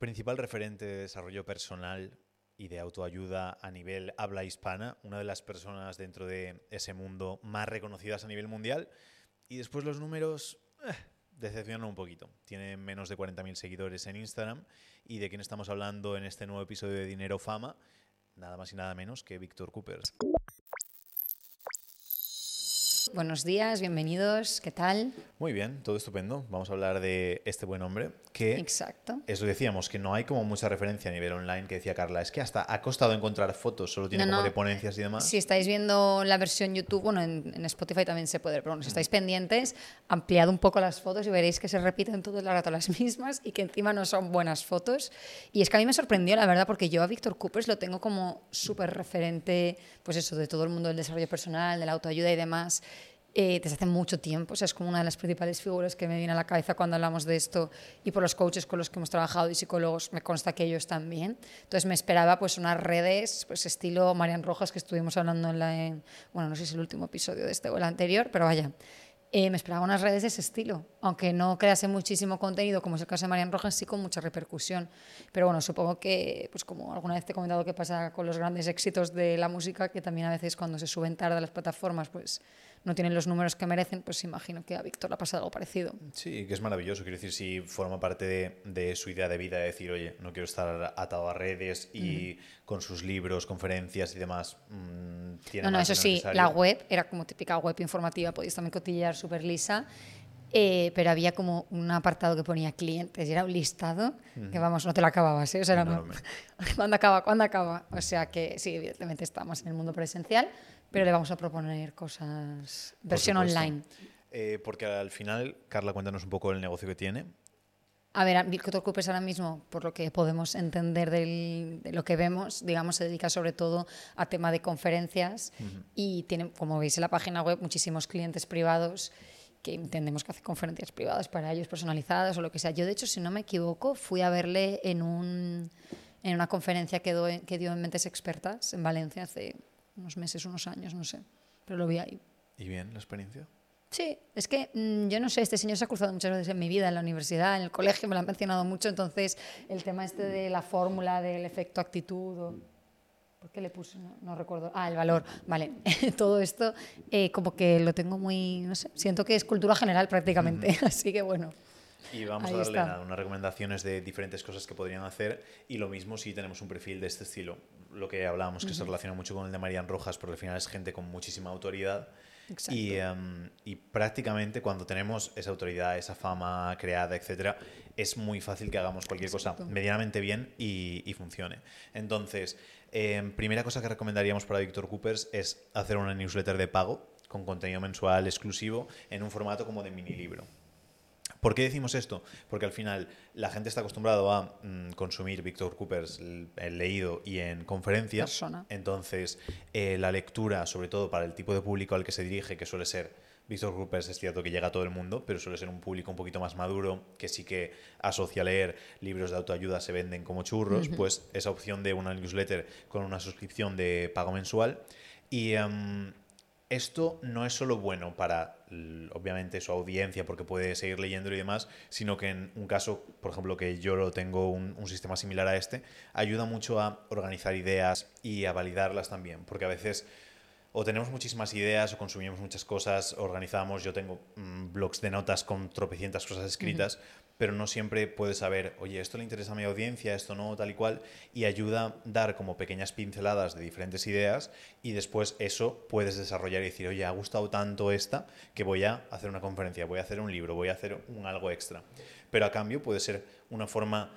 Principal referente de desarrollo personal y de autoayuda a nivel habla hispana, una de las personas dentro de ese mundo más reconocidas a nivel mundial. Y después los números eh, decepcionan un poquito. Tiene menos de 40.000 seguidores en Instagram. ¿Y de quién estamos hablando en este nuevo episodio de Dinero Fama? Nada más y nada menos que Víctor Coopers. Buenos días, bienvenidos, ¿qué tal? Muy bien, todo estupendo. Vamos a hablar de este buen hombre que... Exacto. Eso decíamos, que no hay como mucha referencia a nivel online que decía Carla. Es que hasta ha costado encontrar fotos, solo tiene como de ponencias y demás. Si estáis viendo la versión YouTube, bueno, en, Spotify también se puede, pero bueno, si estáis pendientes, ampliad un poco las fotos y veréis que se repiten todas las rato las mismas y que encima no son buenas fotos. Y es que a mí me sorprendió, la verdad, porque yo a Víctor Coopers lo tengo como súper referente, pues eso, de todo el mundo del desarrollo personal, de la autoayuda y demás eh, desde hace mucho tiempo. O sea, es como una de las principales figuras que me viene a la cabeza cuando hablamos de esto y por los coaches con los que hemos trabajado y psicólogos me consta que ellos también. Entonces me esperaba pues unas redes pues estilo Marian Rojas que estuvimos hablando en la... bueno, no sé si es el último episodio de este o el anterior, pero vaya. Eh, me esperaba unas redes de ese estilo, aunque no crease muchísimo contenido, como es el caso de Marian Rojas, sí con mucha repercusión. Pero bueno, supongo que, pues como alguna vez te he comentado que pasa con los grandes éxitos de la música, que también a veces cuando se suben tarde a las plataformas, pues no tienen los números que merecen, pues imagino que a Víctor le ha pasado algo parecido. Sí, que es maravilloso. Quiero decir, si forma parte de, de su idea de vida, de decir, oye, no quiero estar atado a redes y con sus libros, conferencias y demás. Mmm, no, no, eso sí, la web era como típica web informativa, podéis también cotillear súper lisa. Eh, pero había como un apartado que ponía clientes y era un listado que vamos, no te lo acababas, ¿eh? O sea, era, ¿cuándo acaba? ¿Cuándo acaba? O sea que sí, evidentemente estamos en el mundo presencial, pero le vamos a proponer cosas, versión online. Eh, porque al final, Carla, cuéntanos un poco el negocio que tiene. A ver, Víctor Coopers ahora mismo, por lo que podemos entender de lo que vemos, digamos, se dedica sobre todo a tema de conferencias y tiene, como veis en la página web, muchísimos clientes privados que entendemos que hace conferencias privadas para ellos, personalizadas o lo que sea. Yo, de hecho, si no me equivoco, fui a verle en, un, en una conferencia que, que dio en Mentes Expertas en Valencia hace unos meses, unos años, no sé, pero lo vi ahí. ¿Y bien la experiencia? Sí, es que mm, yo no sé, este señor se ha cruzado muchas veces en mi vida, en la universidad, en el colegio, me lo han mencionado mucho, entonces el tema este de la fórmula del efecto actitud, o, ¿por qué le puse? No, recuerdo. Ah, el valor, vale. Todo esto eh, como que lo tengo muy, no sé, siento que es cultura general prácticamente, así que bueno. Y vamos a darle unas recomendaciones de diferentes cosas que podrían hacer y lo mismo si tenemos un perfil de este estilo. Lo que hablábamos, que se relaciona mucho con el de Marian Rojas, porque al final es gente con muchísima autoridad. Y, em, y, prácticamente cuando tenemos esa autoridad, esa fama creada, etcétera, es muy fácil que hagamos cualquier cosa medianamente bien y, y funcione. Entonces, em, primera cosa que recomendaríamos para Víctor Coopers es hacer una newsletter de pago con contenido mensual exclusivo en un formato como de mini libro. ¿Por qué decimos esto? Porque al final la gente está acostumbrado a mm, consumir Víctor Coopers el, leído y en conferencias. Entonces, eh, la lectura, sobre todo para el tipo de público al que se dirige, que suele ser Víctor Coopers, es cierto que llega a todo el mundo, pero suele ser un público un poquito más maduro, que sí que asocia leer libros de autoayuda, se venden como churros, pues esa opción de una newsletter con una suscripción de pago mensual. Y. Em, esto no es solo bueno para, obviamente, su audiencia, porque puede seguir leyendo y demás, sino que en un caso, por ejemplo, que yo lo tengo un, sistema similar a este, ayuda mucho a organizar ideas y a validarlas también, porque a veces o tenemos muchísimas ideas o consumimos muchas cosas, organizamos, yo tengo mm, blogs de notas con tropecientas cosas escritas, pero no siempre puedes saber, oye, esto le interesa a mi audiencia, esto no, tal y cual, y ayuda a dar como pequeñas pinceladas de diferentes ideas y después eso puedes desarrollar y decir, oye, ha gustado tanto esta que voy a hacer una conferencia, voy a hacer un libro, voy a hacer un algo extra. Pero a cambio puede ser una forma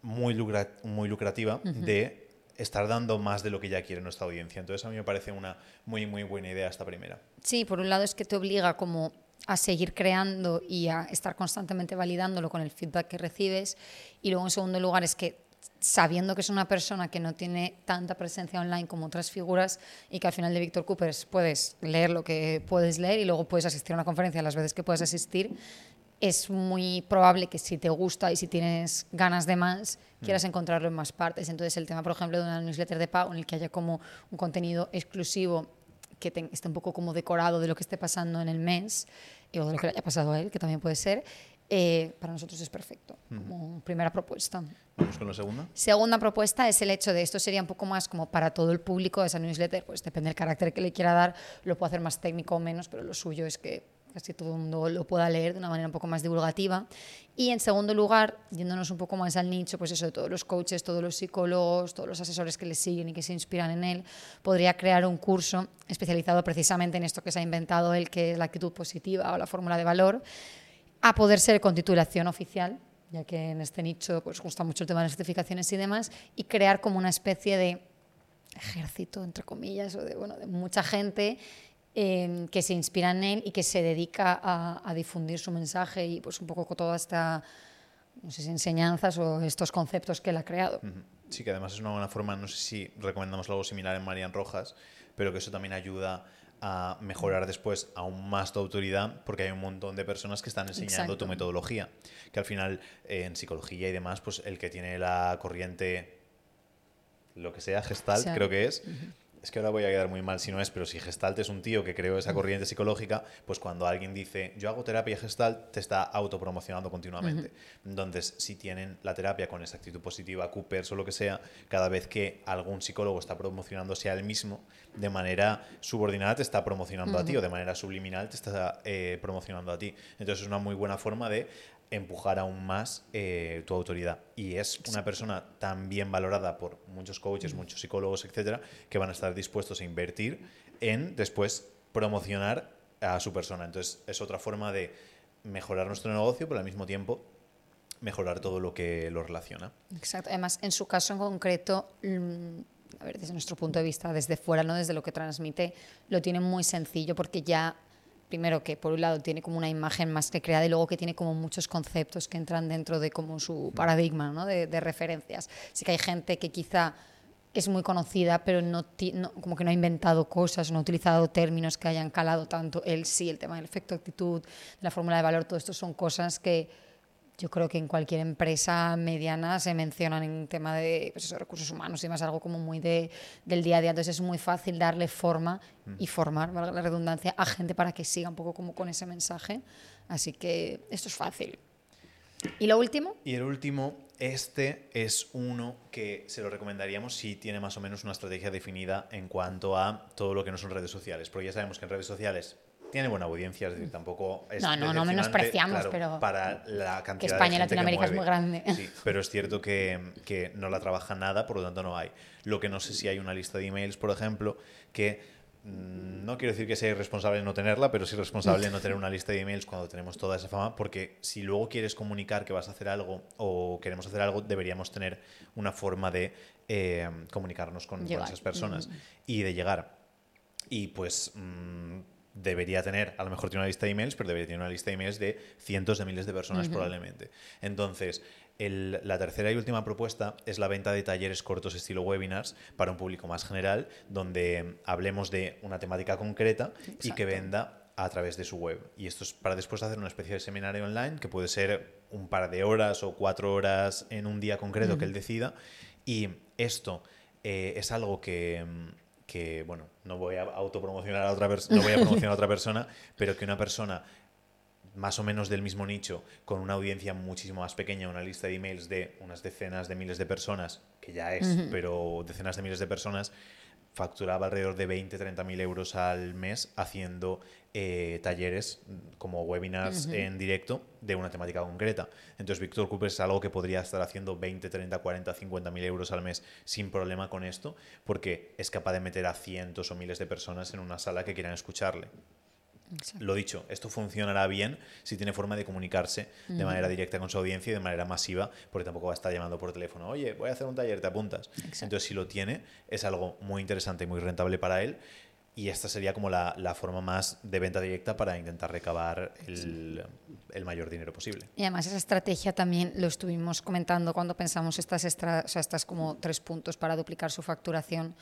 muy, muy lucrativa de estar dando más de lo que ya quiere nuestra audiencia. Entonces a mí me parece una muy, muy buena idea esta primera. Sí, por un lado es que te obliga como a seguir creando y a estar constantemente validándolo con el feedback que recibes. Y luego, en segundo lugar, es que sabiendo que es una persona que no tiene tanta presencia online como otras figuras y que al final de Víctor Coopers puedes leer lo que puedes leer y luego puedes asistir a una conferencia las veces que puedes asistir, es muy probable que si te gusta y si tienes ganas de más, quieras mm. encontrarlo en más partes. Entonces, el tema, por ejemplo, de una newsletter de pago en el que haya como un contenido exclusivo que esté un poco como decorado de lo que esté pasando en el mes o de lo que le haya pasado a él, que también puede ser, eh, para nosotros es perfecto como primera propuesta. Vamos con la segunda. Segunda propuesta es el hecho de esto sería un poco más como para todo el público esa newsletter, pues depende del carácter que le quiera dar, lo puedo hacer más técnico o menos, pero lo suyo es que casi todo el mundo lo pueda leer de una manera un poco más divulgativa. Y en segundo lugar, yéndonos un poco más al nicho, pues eso de todos los coaches, todos los psicólogos, todos los asesores que le siguen y que se inspiran en él, podría crear un curso especializado precisamente en esto que se ha inventado él, que es la actitud positiva o la fórmula de valor, a poder ser con titulación oficial, ya que en este nicho pues gusta mucho el tema de las certificaciones y demás, y crear como una especie de ejército, entre comillas, o de, bueno, de mucha gente eh, que se inspira en él y que se dedica a, a, difundir su mensaje y pues un poco con toda esta no sé si enseñanzas o estos conceptos que él ha creado. Sí, que además es una buena forma, no sé si recomendamos algo similar en Marian Rojas, pero que eso también ayuda a mejorar después aún más tu autoridad porque hay un montón de personas que están enseñando Exacto. tu metodología. Que al final eh, en psicología y demás, pues el que tiene la corriente, lo que sea, gestalt, o sea, creo que es. Uh -huh es que ahora voy a quedar muy mal si no es, pero si Gestalt es un tío que creó esa corriente psicológica, pues cuando alguien dice yo hago terapia Gestalt, te está autopromocionando continuamente. Uh -huh. Entonces, si tienen la terapia con esa actitud positiva, Coopers o lo que sea, cada vez que algún psicólogo está promocionándose a él mismo, de manera subordinada te está promocionando uh -huh. a ti o de manera subliminal te está eh, promocionando a ti. Entonces, es una muy buena forma de empujar aún más eh, tu autoridad. Y es una persona tan bien valorada por muchos coaches, muchos psicólogos, etcétera, que van a estar dispuestos a invertir en después promocionar a su persona. Entonces, es otra forma de mejorar nuestro negocio, pero al mismo tiempo mejorar todo lo que lo relaciona. Exacto. Además, en su caso en concreto, a ver, desde nuestro punto de vista, desde fuera, no desde lo que transmite, lo tiene muy sencillo porque ya primero que por un lado tiene como una imagen más que creada y luego que tiene como muchos conceptos que entran dentro de como su paradigma ¿no? de, de referencias. Sí que hay gente que quizá es muy conocida, pero no, no, como que no ha inventado cosas, no ha utilizado términos que hayan calado tanto. Él sí, el tema del efecto actitud, la fórmula de valor, todo esto son cosas que yo creo que en cualquier empresa mediana se mencionan en tema de pues eso, recursos humanos y más algo como muy de, del día a día. Entonces es muy fácil darle forma y formar, valga la redundancia, a gente para que siga un poco como con ese mensaje. Así que esto es fácil. ¿Y lo último? Y el último, este es uno que se lo recomendaríamos si tiene más o menos una estrategia definida en cuanto a todo lo que no son redes sociales. Porque ya sabemos que en redes sociales tiene buena audiencia, es decir, tampoco es No, no, no menospreciamos, claro, pero para la cantidad que España de y Latinoamérica es muy grande. Sí, pero es cierto que, que, no la trabaja nada, por lo tanto no hay. Lo que no sé si hay una lista de emails, por ejemplo, que no quiero decir que sea irresponsable no tenerla, pero sí responsable no tener una lista de emails cuando tenemos toda esa fama, porque si luego quieres comunicar que vas a hacer algo o queremos hacer algo, deberíamos tener una forma de eh, comunicarnos con, con, esas personas mm. y de llegar. Y pues mmm, debería tener, a lo mejor tiene una lista de emails, pero debería tener una lista de emails de cientos de miles de personas probablemente. Entonces, el, la tercera y última propuesta es la venta de talleres cortos estilo webinars para un público más general, donde hablemos de una temática concreta Exacto. y que venda a través de su web. Y esto es para después hacer una especie de seminario online, que puede ser un par de horas o cuatro horas en un día concreto uh -huh. que él decida. Y esto eh, es algo que que, bueno, no voy a autopromocionar a otra persona, no voy a promocionar a otra persona, pero que una persona más o menos del mismo nicho, con una audiencia muchísimo más pequeña, una lista de emails de unas decenas de miles de personas, que ya es, uh -huh. pero decenas de miles de personas, facturaba alrededor de 20, 30 mil euros al mes haciendo eh, talleres como webinars uh -huh. en directo de una temática concreta. Entonces, Víctor Cooper es algo que podría estar haciendo 20, 30, 40, 50 mil euros al mes sin problema con esto, porque es capaz de meter a cientos o miles de personas en una sala que quieran escucharle. Exacto. Lo dicho, esto funcionará bien si tiene forma de comunicarse uh -huh. de manera directa con su audiencia y de manera masiva, porque tampoco va a estar llamando por teléfono, oye, voy a hacer un taller, te apuntas. Exacto. Entonces, si lo tiene, es algo muy interesante y muy rentable para él. Y esta sería como la, la forma más de venta directa para intentar recabar el, el, mayor dinero posible. Y además esa estrategia también lo estuvimos comentando cuando pensamos estas, extra, o sea, estas como tres puntos para duplicar su facturación.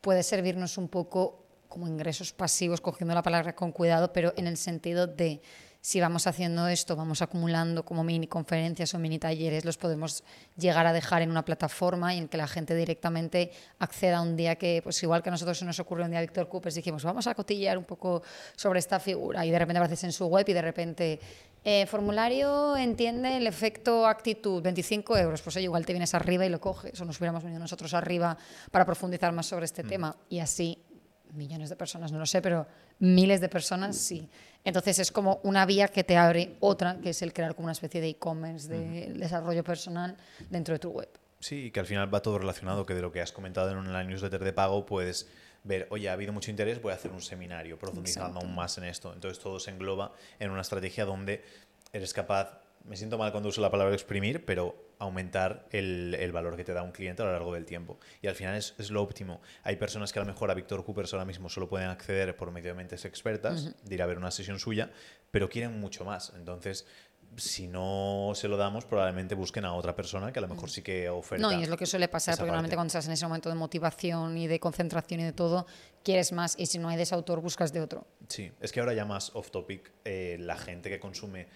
Puede servirnos un poco como ingresos pasivos, cogiendo la palabra con cuidado, pero en el sentido de si vamos haciendo esto, vamos acumulando como mini conferencias o mini talleres, los podemos llegar a dejar en una plataforma y en que la gente directamente acceda un día que, pues igual que a nosotros se nos ocurrió un día Víctor Coopers, dijimos, vamos a cotillear un poco sobre esta figura y de repente apareces en su web y de repente eh, formulario entiende el efecto actitud, 25 euros. Pues oye, igual te vienes arriba y lo coges, o nos hubiéramos venido nosotros arriba para profundizar más sobre este mm. tema. Y así, millones de personas, no lo sé, pero miles de personas sí. Entonces es como una vía que te abre otra, que es el crear como una especie de e-commerce, de desarrollo personal dentro de tu web. Sí, que al final va todo relacionado, que de lo que has comentado en una newsletter de pago puedes ver, oye, ha habido mucho interés, voy a hacer un seminario profundizando aún más en esto. Entonces todo se engloba en una estrategia donde eres capaz, me siento mal cuando uso la palabra exprimir, pero aumentar el, el, valor que te da un cliente a lo largo del tiempo. Y al final es, es, lo óptimo. Hay personas que a lo mejor a Víctor Coopers ahora mismo solo pueden acceder por medio de mentes expertas, de ir a ver una sesión suya, pero quieren mucho más. Entonces, si no se lo damos, probablemente busquen a otra persona que a lo mejor sí que oferta. No, y es lo que suele pasar, porque normalmente cuando estás en ese momento de motivación y de concentración y de todo, quieres más, y si no hay de ese autor, buscas de otro. Sí, es que ahora ya más off topic, eh, la gente que consume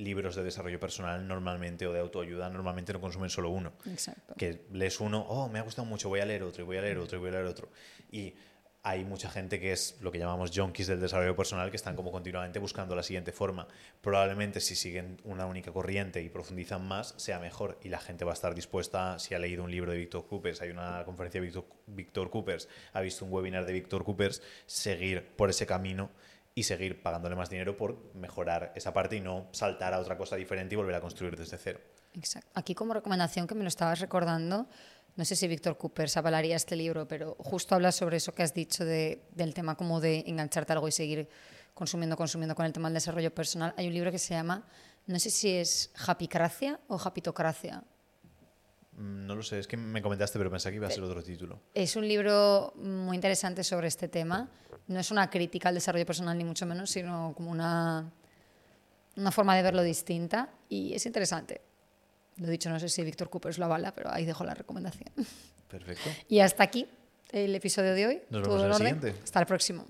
libros de desarrollo personal normalmente o de autoayuda normalmente no consumen solo uno. Exacto. Que lees uno, oh, me ha gustado mucho, voy a leer otro, y voy a leer otro, y voy a leer otro. Y hay mucha gente que es lo que llamamos junkies del desarrollo personal que están como continuamente buscando la siguiente forma. Probablemente si siguen una única corriente y profundizan más, sea mejor y la gente va a estar dispuesta, si ha leído un libro de Víctor Coopers, hay una conferencia de Víctor, Víctor Coopers, ha visto un webinar de Víctor Coopers, seguir por ese camino y seguir pagándole más dinero por mejorar esa parte y no saltar a otra cosa diferente y volver a construir desde cero. Exacto. Aquí como recomendación que me lo estabas recordando, no sé si Víctor Cooper avalaría este libro, pero justo habla sobre eso que has dicho de, del tema como de engancharte algo y seguir consumiendo, consumiendo con el tema del desarrollo personal. Hay un libro que se llama, no sé si es Happycracia o Happitocracia. Mm, no lo sé, es que me comentaste, pero pensé que iba a ser otro título. Es un libro muy interesante sobre este tema. No es una crítica al desarrollo personal, ni mucho menos, sino como una, una forma de verlo distinta. Y es interesante. Lo dicho, no sé si Víctor Cooper lo avala, pero ahí dejo la recomendación. Perfecto. Y hasta aquí el episodio de hoy. Nos vemos en el siguiente. Hasta el próximo.